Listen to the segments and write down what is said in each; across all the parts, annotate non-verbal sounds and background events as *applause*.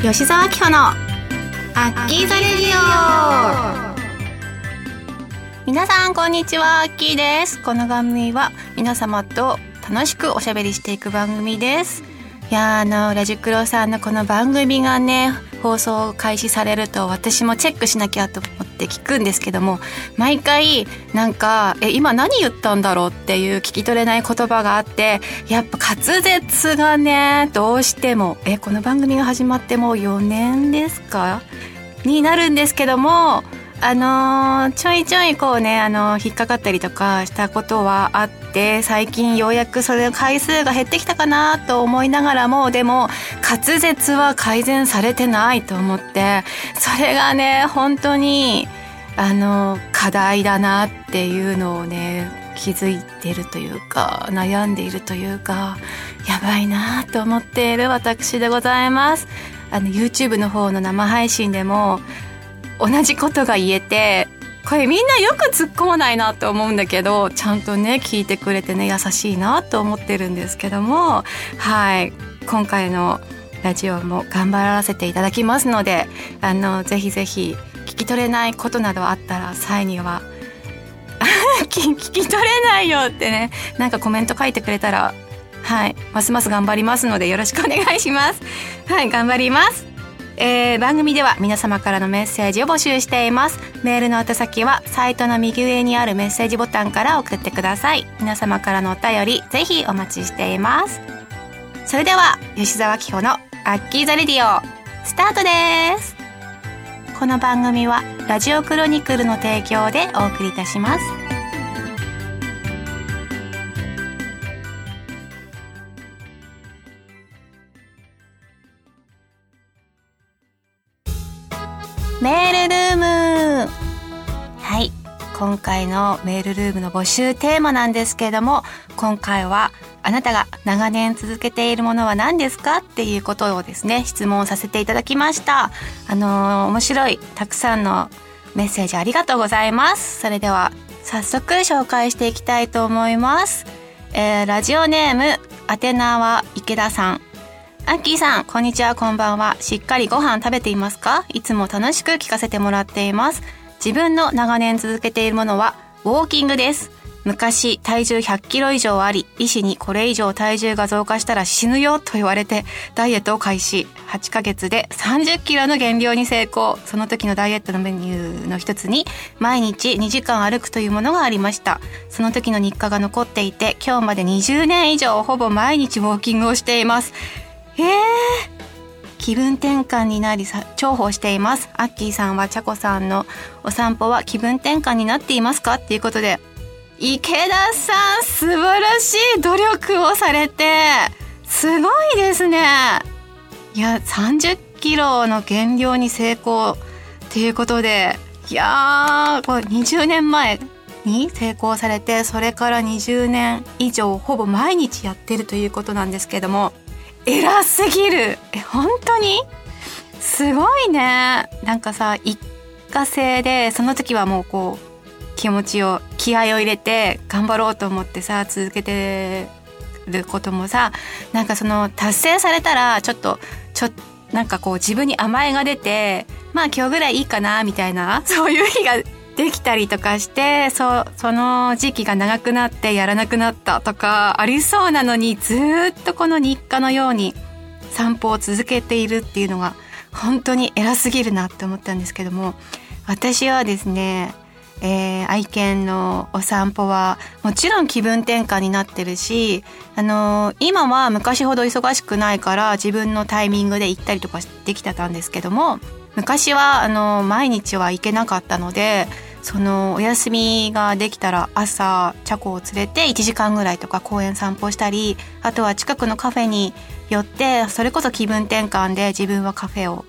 吉沢明穂のアッキーザレディオ。皆さんこんにちはアッキーです。この番組は皆様と楽しくおしゃべりしていく番組です。いやあのラジクロさんのこの番組がね放送開始されると私もチェックしなきゃと思って聞くんですけども毎回なんか「え今何言ったんだろう?」っていう聞き取れない言葉があってやっぱ滑舌がねどうしてもえこの番組が始まってもう4年ですか？になるんですけどもあのー、ちょいちょいこうね、あのー、引っかかったりとかしたことはあって、最近ようやくそれの回数が減ってきたかなと思いながらも、でも、滑舌は改善されてないと思って、それがね、本当に、あのー、課題だなっていうのをね、気づいてるというか、悩んでいるというか、やばいなと思っている私でございます。あの、YouTube の方の生配信でも、同じことが言えてこれみんなよく突っ込まないなと思うんだけどちゃんとね聞いてくれてね優しいなと思ってるんですけどもはい。今回のラジオも頑張らせていただきますのであのぜひぜひ聞き取れないことなどあったら際には *laughs* 聞き取れないよってねなんかコメント書いてくれたらはい。ますます頑張りますのでよろしくお願いします。はい頑張ります。えー、番組では皆様からのメッセージを募集しています。メールの宛先はサイトの右上にあるメッセージボタンから送ってください。皆様からのお便りぜひお待ちしています。それでは吉沢紀穂のアッキーザレディオスタートです。この番組はラジオクロニクルの提供でお送りいたします。今回のメールルームの募集テーマなんですけれども今回はあなたが長年続けているものは何ですかっていうことをですね質問させていただきました。あのー、面白いたくさんのメッセージありがとうございます。それでは早速紹介していきたいと思います、えー、ラジオネームアテナは池田さん。アッキーさん、こんにちは、こんばんは。しっかりご飯食べていますか？いつも楽しく聞かせてもらっています。自分の長年続けているものは、ウォーキングです。昔、体重100キロ以上あり、医師にこれ以上体重が増加したら死ぬよと言われて、ダイエットを開始。8ヶ月で30キロの減量に成功。その時のダイエットのメニューの一つに、毎日2時間歩くというものがありました。その時の日課が残っていて、今日まで20年以上ほぼ毎日ウォーキングをしています。えー、気分転換になり重宝しています。アッキーさんはチャコさんのお散歩は気分転換になっていますか？っていうことで池田さん素晴らしい努力をされてすごいですね。いや30キロの減量に成功っていうことでいやーこれ20年前に成功されてそれから20年以上ほぼ毎日やってるということなんですけども偉すぎる。え本当に？すごいね。なんかさ一過性でその時はもうこう気持ちを気合を入れて頑張ろうと思ってさ続けてることもさなんかその達成されたらちょっとちょなんかこう自分に甘えが出てまあ今日ぐらいいいかなみたいなそういう日ができたりとかしてそその時期が長くなってやらなくなったとかありそうなのにずっとこの日課のように散歩を続けているっていうのが本当に偉すぎるなって思ったんですけども私はですねえー、愛犬のお散歩はもちろん気分転換になってるし、あのー、今は昔ほど忙しくないから自分のタイミングで行ったりとかできてたんですけども昔はあの、毎日は行けなかったのでそのお休みができたら朝チャコを連れて1時間ぐらいとか公園散歩したりあとは近くのカフェに寄ってそれこそ気分転換で自分はカフェを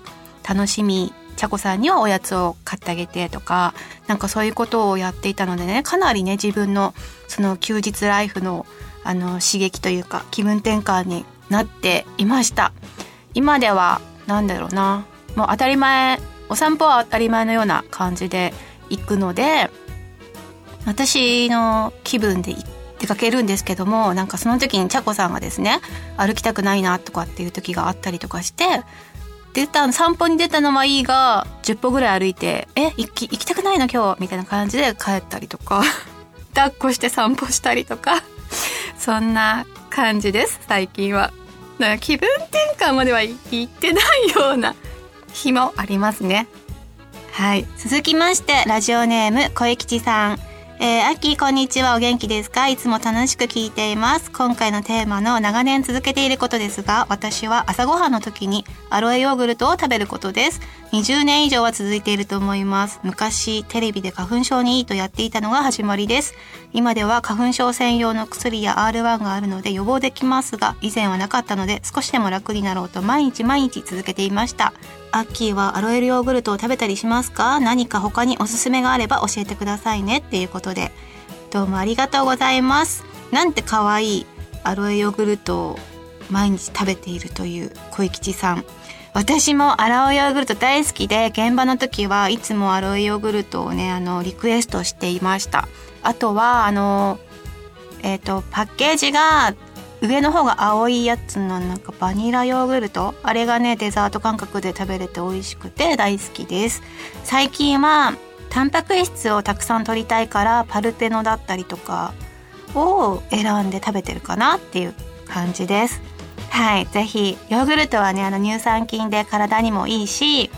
楽しみチャコさんにはおやつを買ってあげてとかなんかそういうことをやっていたのでねかなりね自分のその休日ライフのあの刺激というか気分転換になっていました。今では何だろうな。もう当たり前お散歩は当たり前のような感じで行くので私の気分で出かけるんですけどもなんかその時にちゃこさんがですね歩きたくないなとかっていう時があったりとかして出た散歩に出たのはいいが10歩ぐらい歩いて「え行き行きたくないの今日」みたいな感じで帰ったりとか *laughs* 抱っこして散歩したりとかそんな感じです最近は。だか気分転換までは行ってないような日もありますね。はい。続きまして、ラジオネーム、小吉さん。えー、アッキーこんにちは。お元気ですか？いつも楽しく聞いています。今回のテーマの長年続けていることですが、私は朝ごはんの時にアロエヨーグルトを食べることです。20年以上は続いていると思います。昔、テレビで花粉症にいいとやっていたのが始まりです。今では花粉症専用の薬や R1 があるので予防できますが、以前はなかったので少しでも楽になろうと毎日毎日続けていました。アッキーはアロエルヨーグルトを食べたりしますか？何か他におすすめがあれば教えてくださいね。っていうことで。どうもありがとうございます。なんて可愛いアロエヨーグルトを毎日食べているという小吉さん。私もアロエヨーグルト大好きで現場の時はいつもアロエヨーグルトをねあのリクエストしていました。あとはあのえっ、ー、とパッケージが上の方が青いやつのなんかバニラヨーグルト？あれがねデザート感覚で食べれて美味しくて大好きです。最近はタンパク質をたくさん取りたいからパルテノだったりとかを選んで食べてるかなっていう感じです。はい是非ヨーグルトはねあの乳酸菌で体にもいいし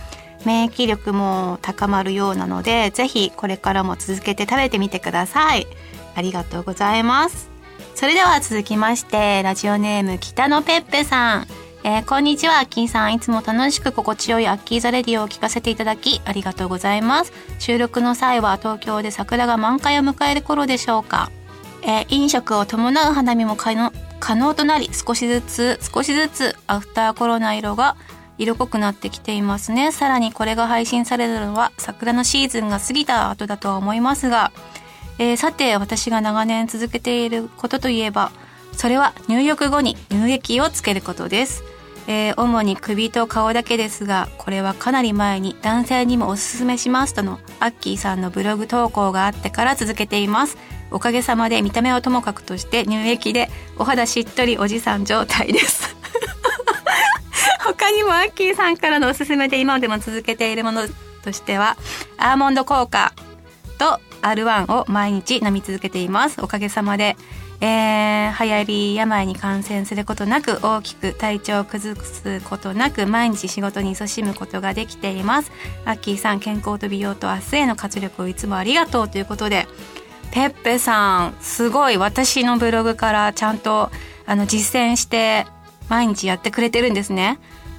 免疫力も高まるようなので是非これからも続けて食べてみてくださいありがとうございますそれでは続きましてラジオネーム北野ペッペさんえー、こんにちは、アッキーさん。いつも楽しく心地よいアッキーザレディを聞かせていただき、ありがとうございます。収録の際は東京で桜が満開を迎える頃でしょうか？えー、飲食を伴う花見も可能可能となり、少しずつ、少しずつ、アフターコロナ色が色濃くなってきていますね。さらにこれが配信されるのは、桜のシーズンが過ぎた後だとは思いますが、えー、さて私が長年続けていることといえばそれは入浴後に乳液をつけることです、えー、主に首と顔だけですがこれはかなり前に男性にもおすすめしますとのアッキーさんのブログ投稿があってから続けています。おかげさまで見た目はともかくとして乳液でお肌しっとりおじさん状態です。*laughs* 他にもアッキーさんからのおすすめで今でも続けているものとしてはアーモンド効果と R1 を毎日飲み続けています。おかげさまで、えー、流行り病に感染することなく大きく体調を崩すことなく毎日仕事に勤しむことができています。アッキーさん健康と美容と明日への活力をいつもありがとうということでペッペさんすごい私のブログからちゃんとあの実践して毎日やってくれてるんですね。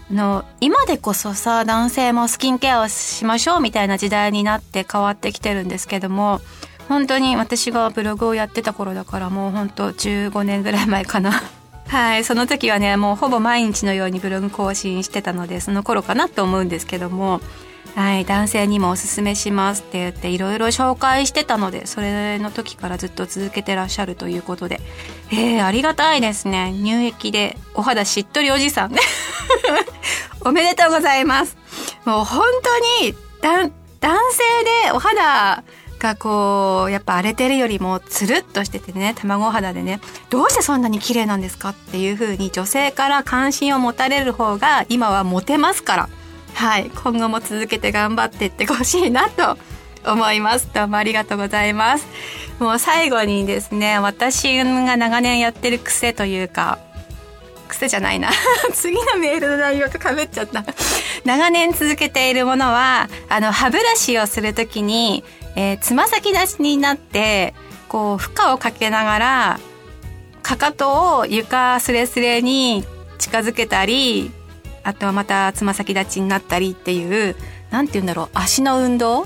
あの今でこそさ男性もスキンケアをしましょうみたいな時代になって変わってきてるんですけども本当に私がブログをやってた頃だからもう本当15年ぐらい前かな。*laughs* はい。その時はねもうほぼ毎日のようにブログ更新してたのでその頃かなと思うんですけども。はい、男性にもおすすめしますって言っていろいろ紹介してたのでそれの時からずっと続けてらっしゃるということで。えー、ありがたいですね。乳液でお肌しっとりおじさん。ね *laughs* おめでとうございます。もう本当に男性でお肌がこうやっぱ荒れてるよりもつるっとしててね卵肌でねどうしてそんなに綺麗なんですかっていう風に女性から関心を持たれる方が今はモテますから。はい、今後も続けて頑張っていってほしいなと思います。どうもありがとうございます。もう最後にですね、私が長年やってる癖というか、癖じゃないな。*laughs* 次のメールの内容とかぶっちゃった。長年続けているものは、あの、歯ブラシをするときに、えー、つま先立ちになって、こう、負荷をかけながら、かかとを床すれすれに近づけたり、あとはまたつま先立ちになったりっていう何て言うんだろう足の運動？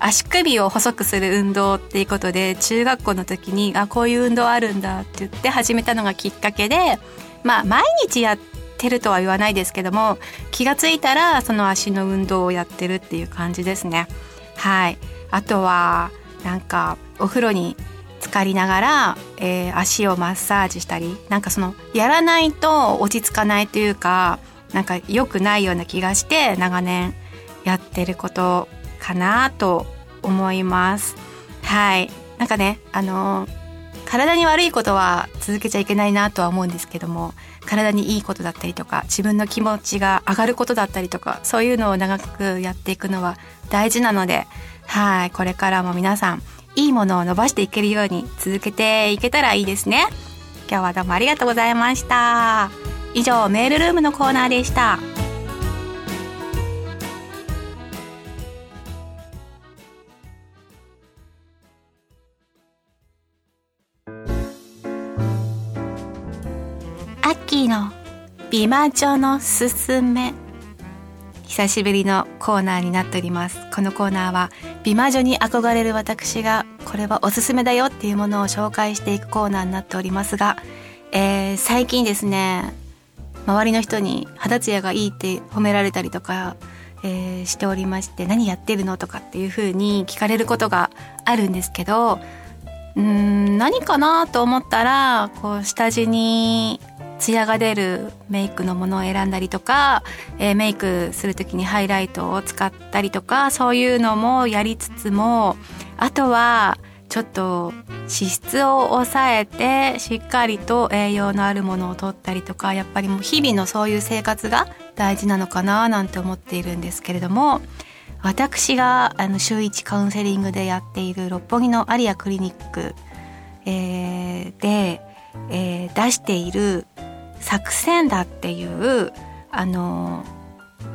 足首を細くする運動っていうことで中学校の時にあこういう運動あるんだって言って始めたのがきっかけでまあ毎日やってるとは言わないですけども気が付いたらその足の運動をやってるっていう感じですね。はい。あとはなんかお風呂に浸かりながら、えー、足をマッサージしたりなんかそのやらないと落ち着かないというかなんか良くないような気がして長年やってることかなと思います。はい。なんかね、あの体に悪いことは続けちゃいけないなとは思うんですけども体にいいことだったりとか自分の気持ちが上がることだったりとかそういうのを長くやっていくのは大事なのではいこれからも皆さんいいものを伸ばしていけるように続けていけたらいいですね。今日はどうもありがとうございました。以上メールルームのコーナーでした。アッキーの美魔女のすすめ。久しぶりのコーナーになっております。このコーナーは美魔女に憧れる私がこれはおすすめだよっていうものを紹介していくコーナーになっておりますが、えー、最近ですね周りの人に肌ツヤがいいって褒められたりとか、えー、しておりまして何やってるのとかっていう風に聞かれることがあるんですけどうん何かなと思ったらこう下地にツヤが出るメイクのものを選んだりとか、えー、メイクする時にハイライトを使ったりとかそういうのもやりつつもあとはちょっと脂質を抑えてしっかりと栄養のあるものを取ったりとかやっぱりもう日々のそういう生活が大事なのかななんて思っているんですけれども私があの週1カウンセリングでやっている六本木のアリアクリニック、えー、で、えー、出しているサクセンダっていうあの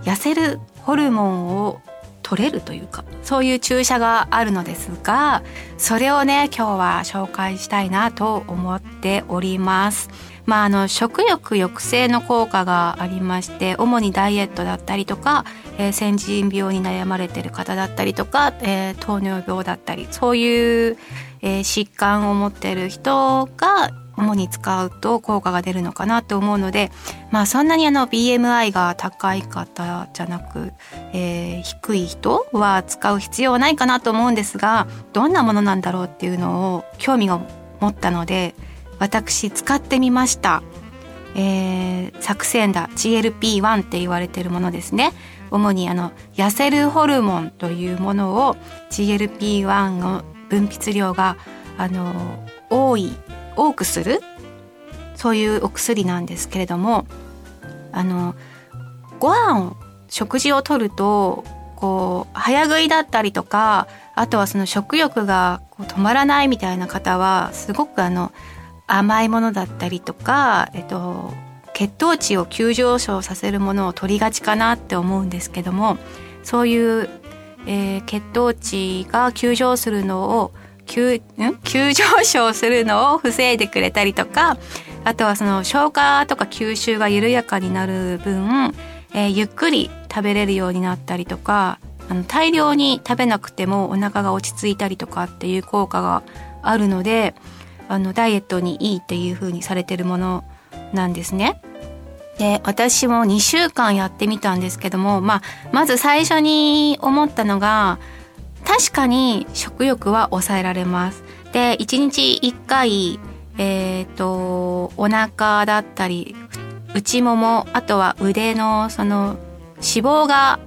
痩せるホルモンを取れるというかそういう注射があるのですがそれをね今日は紹介したいなと思っております。まあ、あの食欲抑制の効果がありまして主にダイエットだったりとか、えー、先人病に悩まれてる方だったりとか、えー、糖尿病だったりそういう、えー、疾患を持ってる人が主に使うと効果が出るのかなと思うのでまあそんなにあの BMI が高い方じゃなく、えー、低い人は使う必要はないかなと思うんですがどんなものなんだろうっていうのを興味が持ったので私使ってみました。えー、作戦だ GLP-1 って言われてるものですね主にあの痩せるホルモンというものを GLP-1 の分泌量があの多い多くする？そういうお薬なんですけれどもあのご飯を食事をとるとこう早食いだったりとかあとはその食欲が止まらないみたいな方はすごくあの甘いものだったりとか、えっと、血糖値を急上昇させるものを取りがちかなって思うんですけどもそういう、えー、血糖値が急上するのを急急上昇するのを防いでくれたりとかあとはその消化とか吸収が緩やかになる分、えー、ゆっくり食べれるようになったりとかあの大量に食べなくてもお腹が落ち着いたりとかっていう効果があるのであのダイエットにいいっていう風にされてるものなんですね。で私も2週間やってみたんですけども、まあ、まず最初に思ったのが確かに食欲は抑えられます。で、1日1回、えっ、ー、と、お腹だったり、内もも、あとは腕のその脂肪が、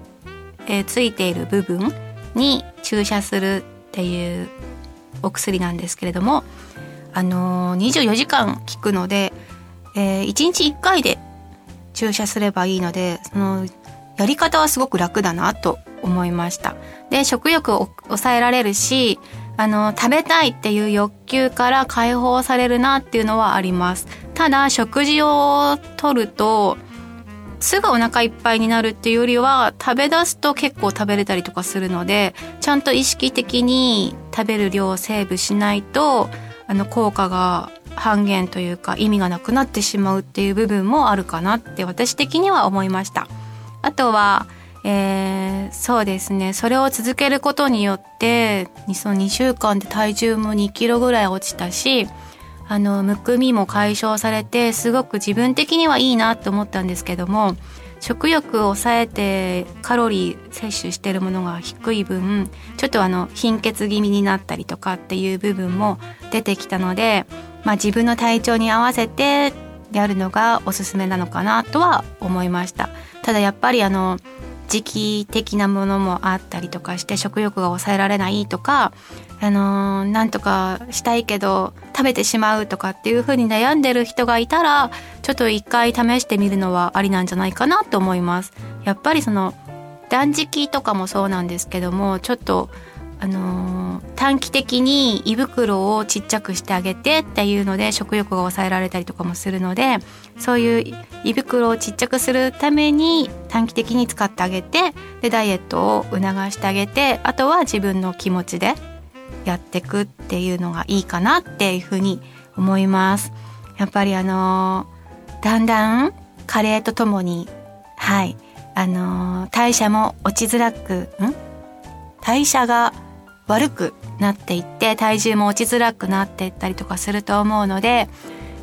えー、ついている部分に注射するっていうお薬なんですけれども、あのー、24時間効くので、えー、1日1回で注射すればいいので、そのやり方はすごく楽だなと思いました。で、食欲を抑えられるし、あの、食べたいっていう欲求から解放されるなっていうのはあります。ただ、食事をとると、すぐお腹いっぱいになるっていうよりは、食べ出すと結構食べれたりとかするので、ちゃんと意識的に食べる量をセーブしないと、あの、効果が半減というか意味がなくなってしまうっていう部分もあるかなって私的には思いました。あとは、えー、そうですね。それを続けることによってその2週間で体重も2キロぐらい落ちたしあのむくみも解消されてすごく自分的にはいいなと思ったんですけども食欲を抑えてカロリー摂取してるものが低い分ちょっとあの貧血気味になったりとかっていう部分も出てきたので、まあ、自分の体調に合わせてやるのがおすすめなのかなとは思いました。ただやっぱりあの時期的なものもあったりとかして食欲が抑えられないとか、あのー、なんとかしたいけど食べてしまうとかっていう風に悩んでる人がいたらちょっと一回試してみるのはありなんじゃないかなと思います。やっぱりその断食とかもそうなんですけどもちょっとあのー、短期的に胃袋をちっちゃくしてあげてっていうので食欲が抑えられたりとかもするのでそういう胃袋をちっちゃくするために短期的に使ってあげてでダイエットを促してあげてあとは自分の気持ちでやっていくっていうのがいいかなっていうふうに思います。やっぱりあのー、だんだん加齢とともにはいあのー、代謝も落ちづらくん？代謝が悪くなっていって体重も落ちづらくなっていったりとかすると思うので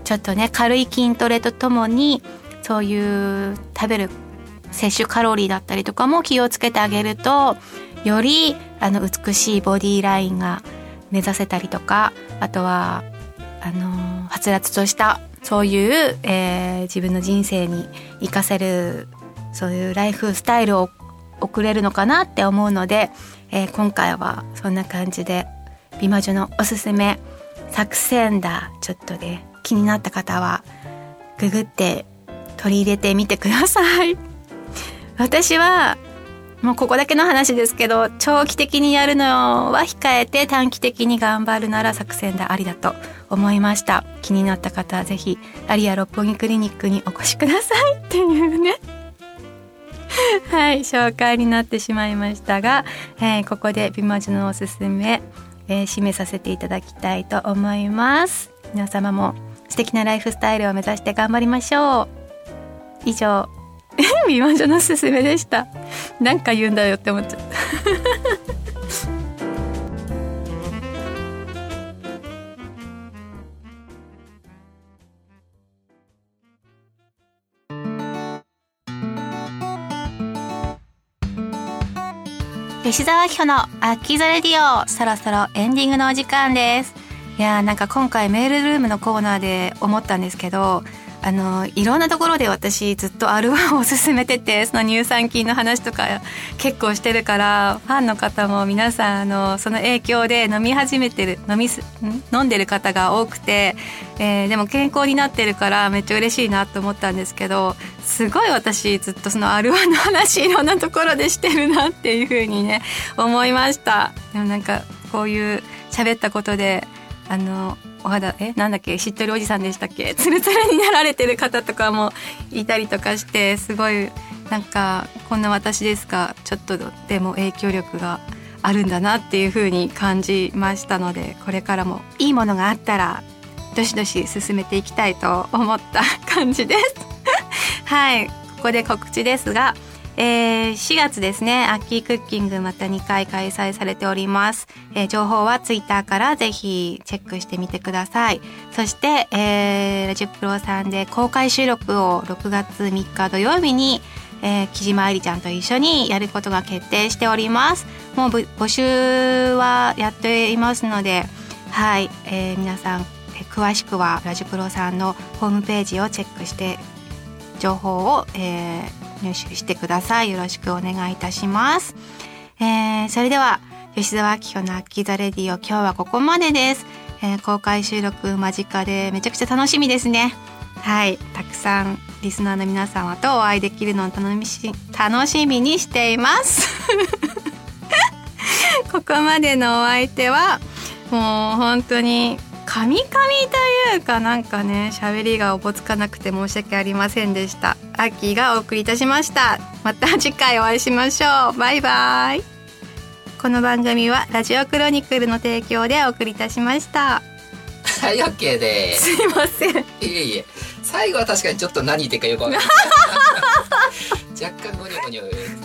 ちょっとね軽い筋トレとともにそういう食べる摂取カロリーだったりとかも気をつけてあげるとよりあの美しいボディーラインが目指せたりとかあとはあのはつらつとしたそういう、えー、自分の人生に生かせるそういうライフスタイルを送れるのかなって思うのでえー、今回はそんな感じで美魔女のおすすめ作戦だちょっとで気になった方はググって取り入れてみてください。*laughs* 私はもうここだけの話ですけど長期的にやるのは控えて短期的に頑張るなら作戦だありだと思いました。気になった方は是非アリア六本木クリニックにお越しください。*laughs* っていうね。はい紹介になってしまいましたが、えー、ここで美魔女のおすすめ、えー、締めさせていただきたいと思います。皆様も素敵なライフスタイルを目指して頑張りましょう。以上。*laughs* 美魔女のおすすめでした。なんか言うんだよって思っちゃった。吉沢明のアッキーザレディオそろそろエンディングのお時間です。いやーなんか今回メールルームのコーナーで思ったんですけどあのいろんなところで私ずっと R1 を勧めててその乳酸菌の話とか結構してるからファンの方も皆さんあのその影響で飲み始めてる飲みす飲んでる方が多くて、えー、でも健康になってるからめっちゃ嬉しいなと思ったんですけどすごい私ずっとその R1 の話いろんなところでしてるなっていうふうにね思いました。でもなんかこういう喋ったことであのお肌えなんだっけ知ってるおじさんでしたっけ？*laughs* ツルツルになられてる方とかもいたりとかしてすごいなんかこんな私ですがちょっとでも影響力があるんだなっていう風に感じましたのでこれからもいいものがあったらどしどし進めていきたいと思った感じです。*laughs* はいここで告知ですがえー、4月ですね、アッキークッキングまた2回開催されております。えー、情報はツイッターからぜひチェックしてみてください。そして、えー、ラジプロさんで公開収録を6月3日土曜日に、えー、木島愛理ちゃんと一緒にやることが決定しております。もう募集はやっていますので、はい、えー、皆さん、えー、詳しくはラジプロさんのホームページをチェックして情報を、えー、入手してください。よろしくお願いいたします。えー、それでは、吉沢明子のアッキーザレディオ今日はここまでです。えー、公開収録間近でめちゃくちゃ楽しみですね。はい。たくさんリスナーの皆様とお会いできるのを楽し楽しみにしています。*laughs* ここまでのお相手は、もう本当にカミカミというかなんかね喋りがおぼつかなくて申し訳ありませんでしたアッキーがお送りいたしました。また次回お会いしましょう。バイバイ。この番組はラジオクロニクルの提供でお送りいたしました。はい OK で。すすいません。いえいえ。最後は確かにちょっと何言ってるかよくわかんない。*laughs* 若干ゴニョゴニョゴニョゴニョ